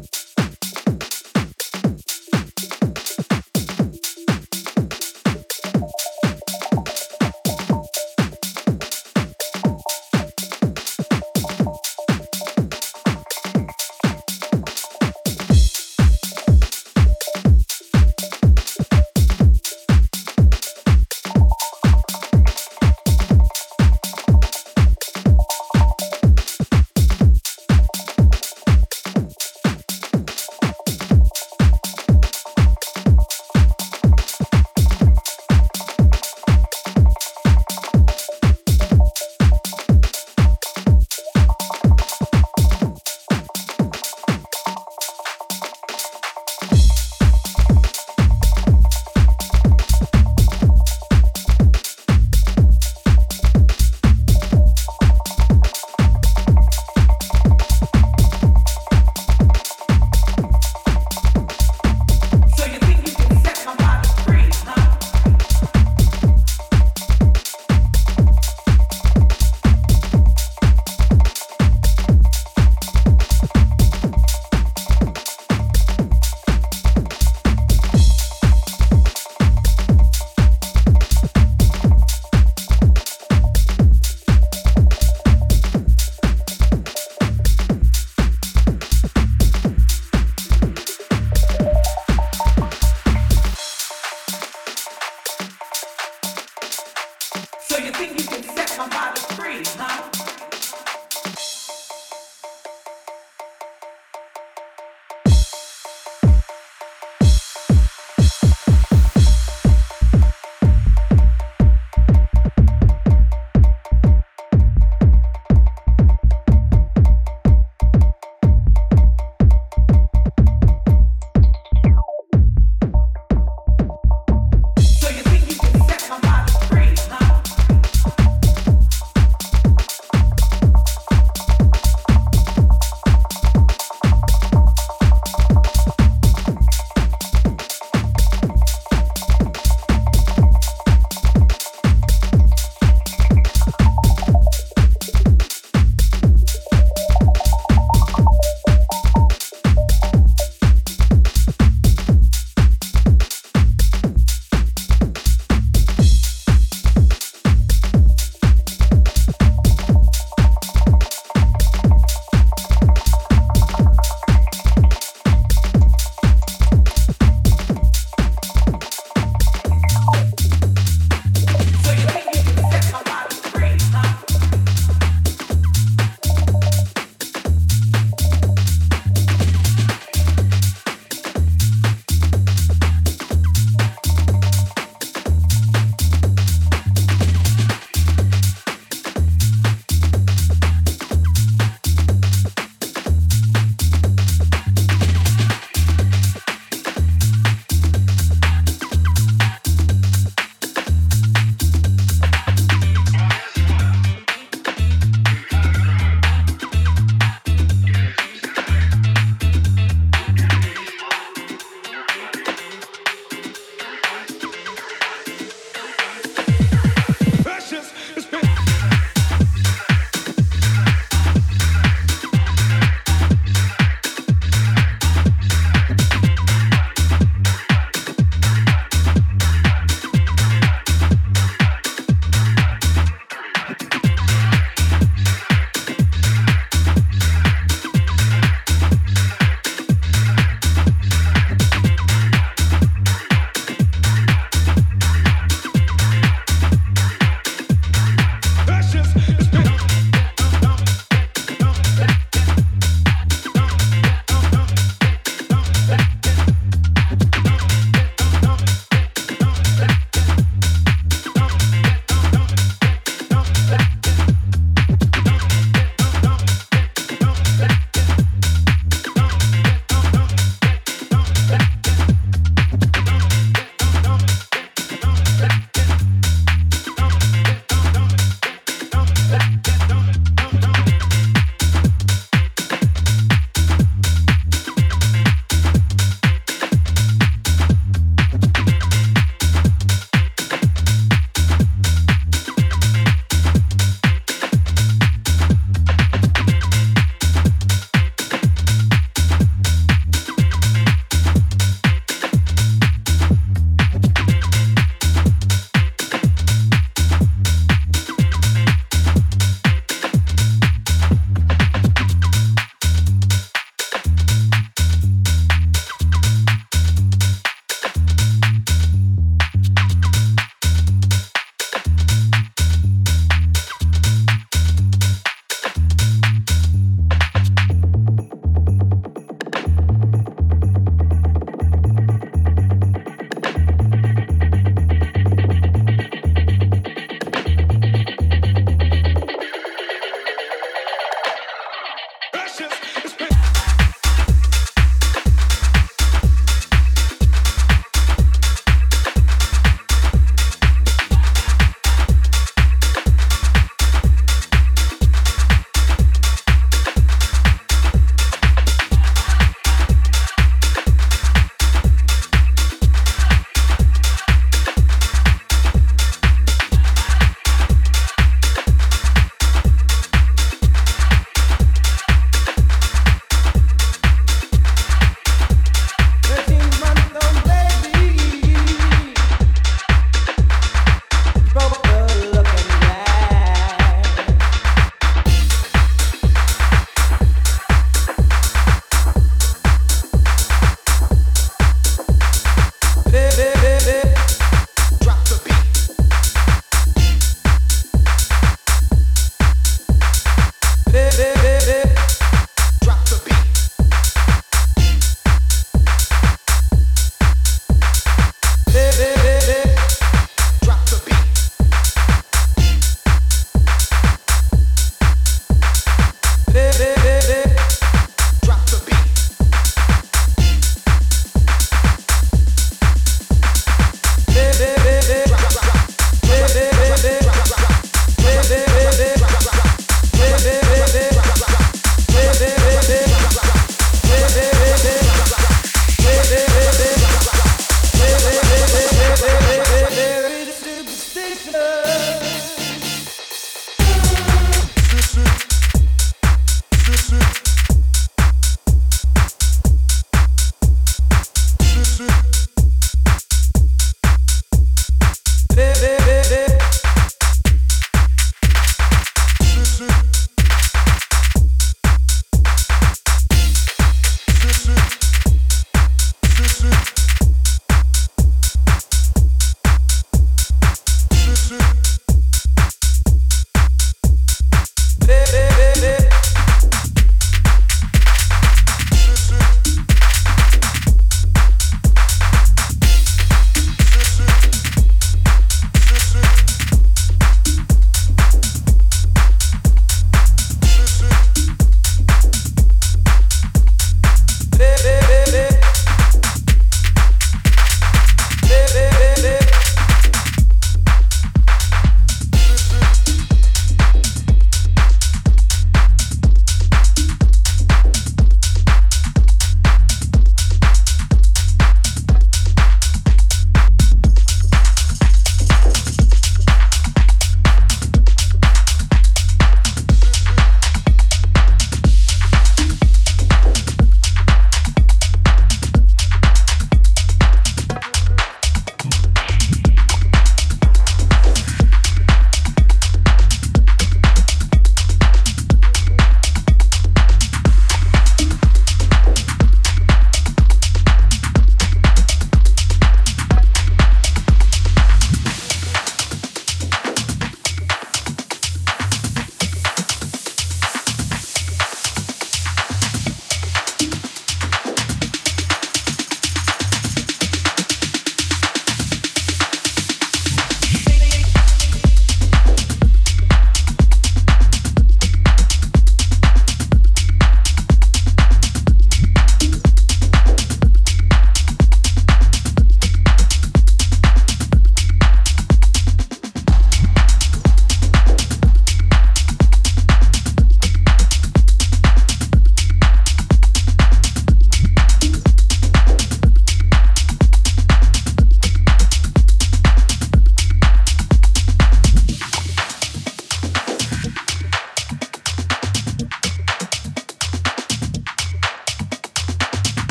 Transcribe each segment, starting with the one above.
you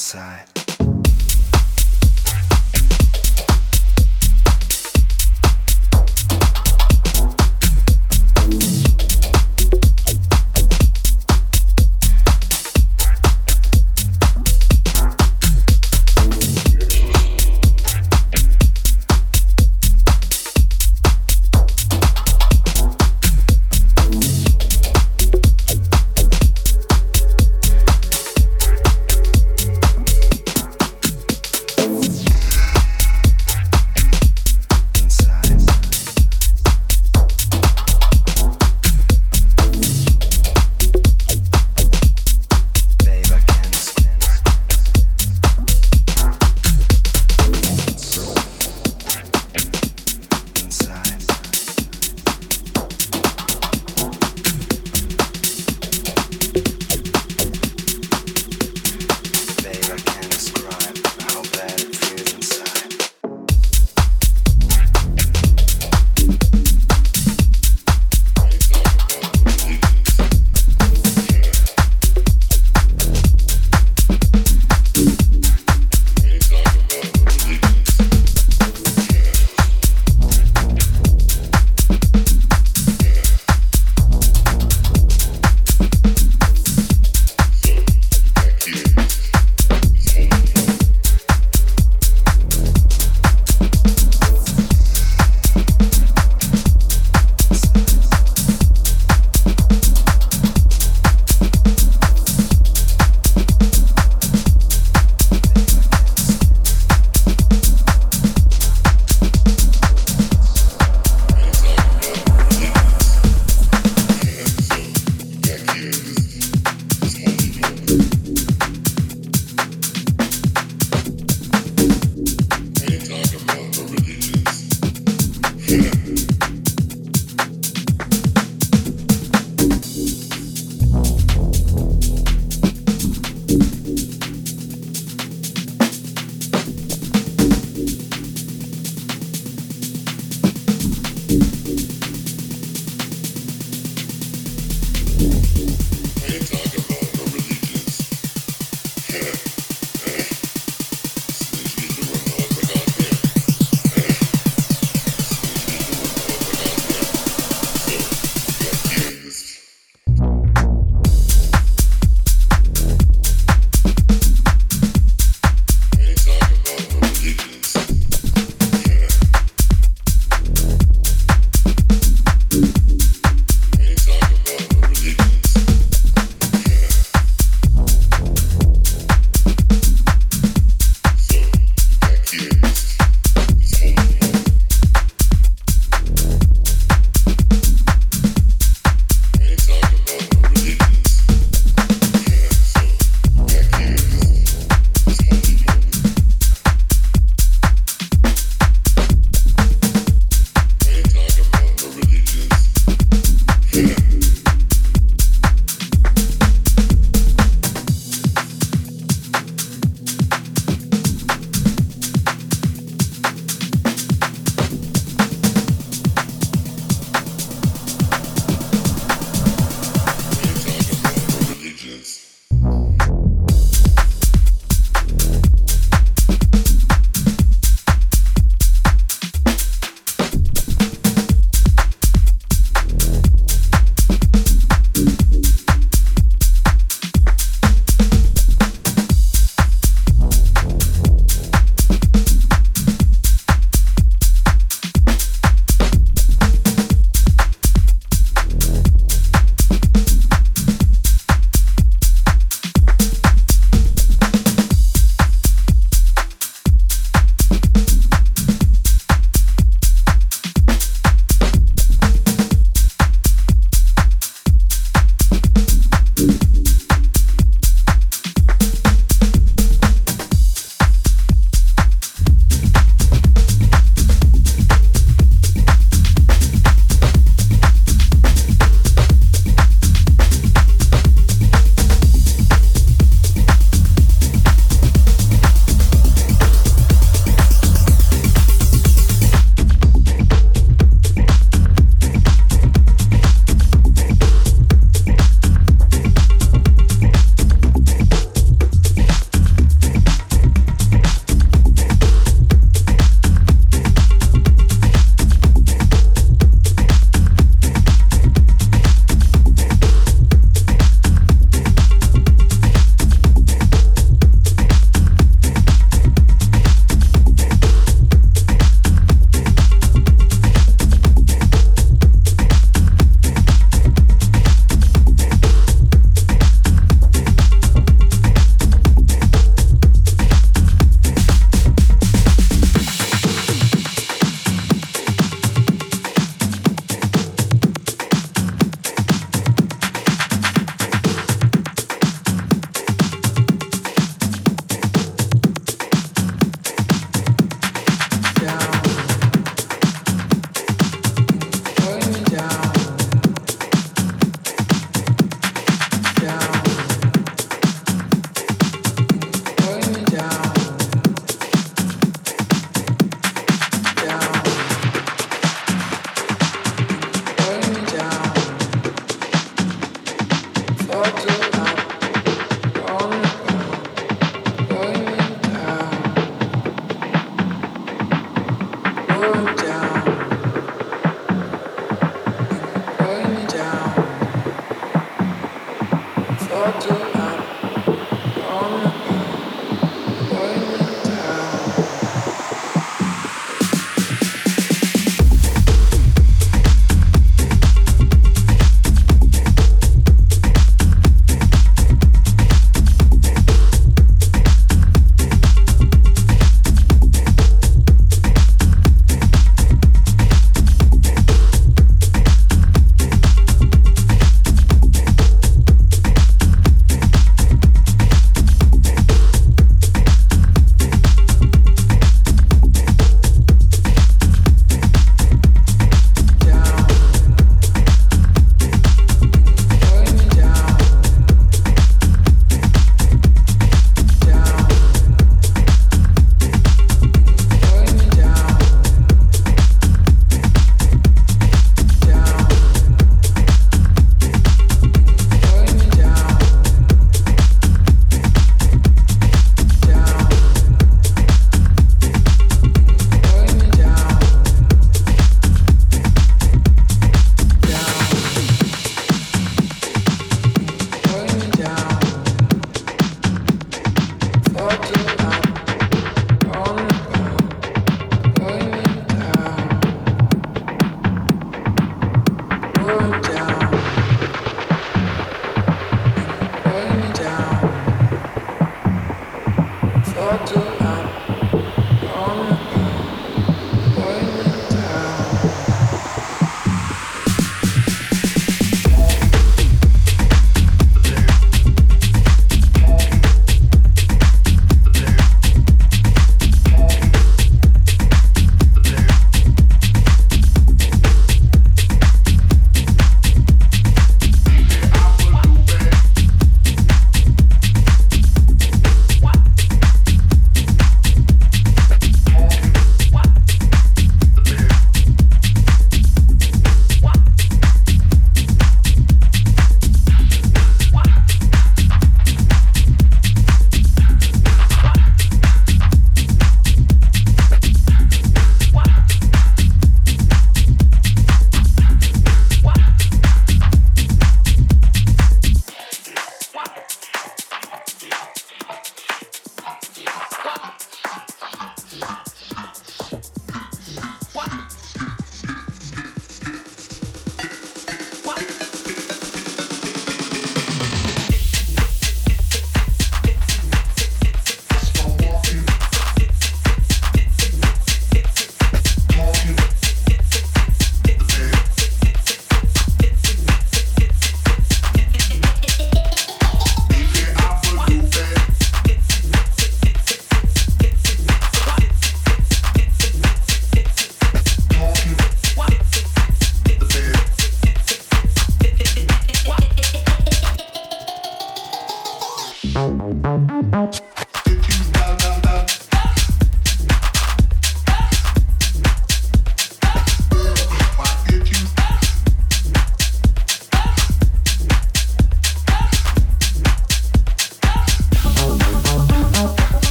inside.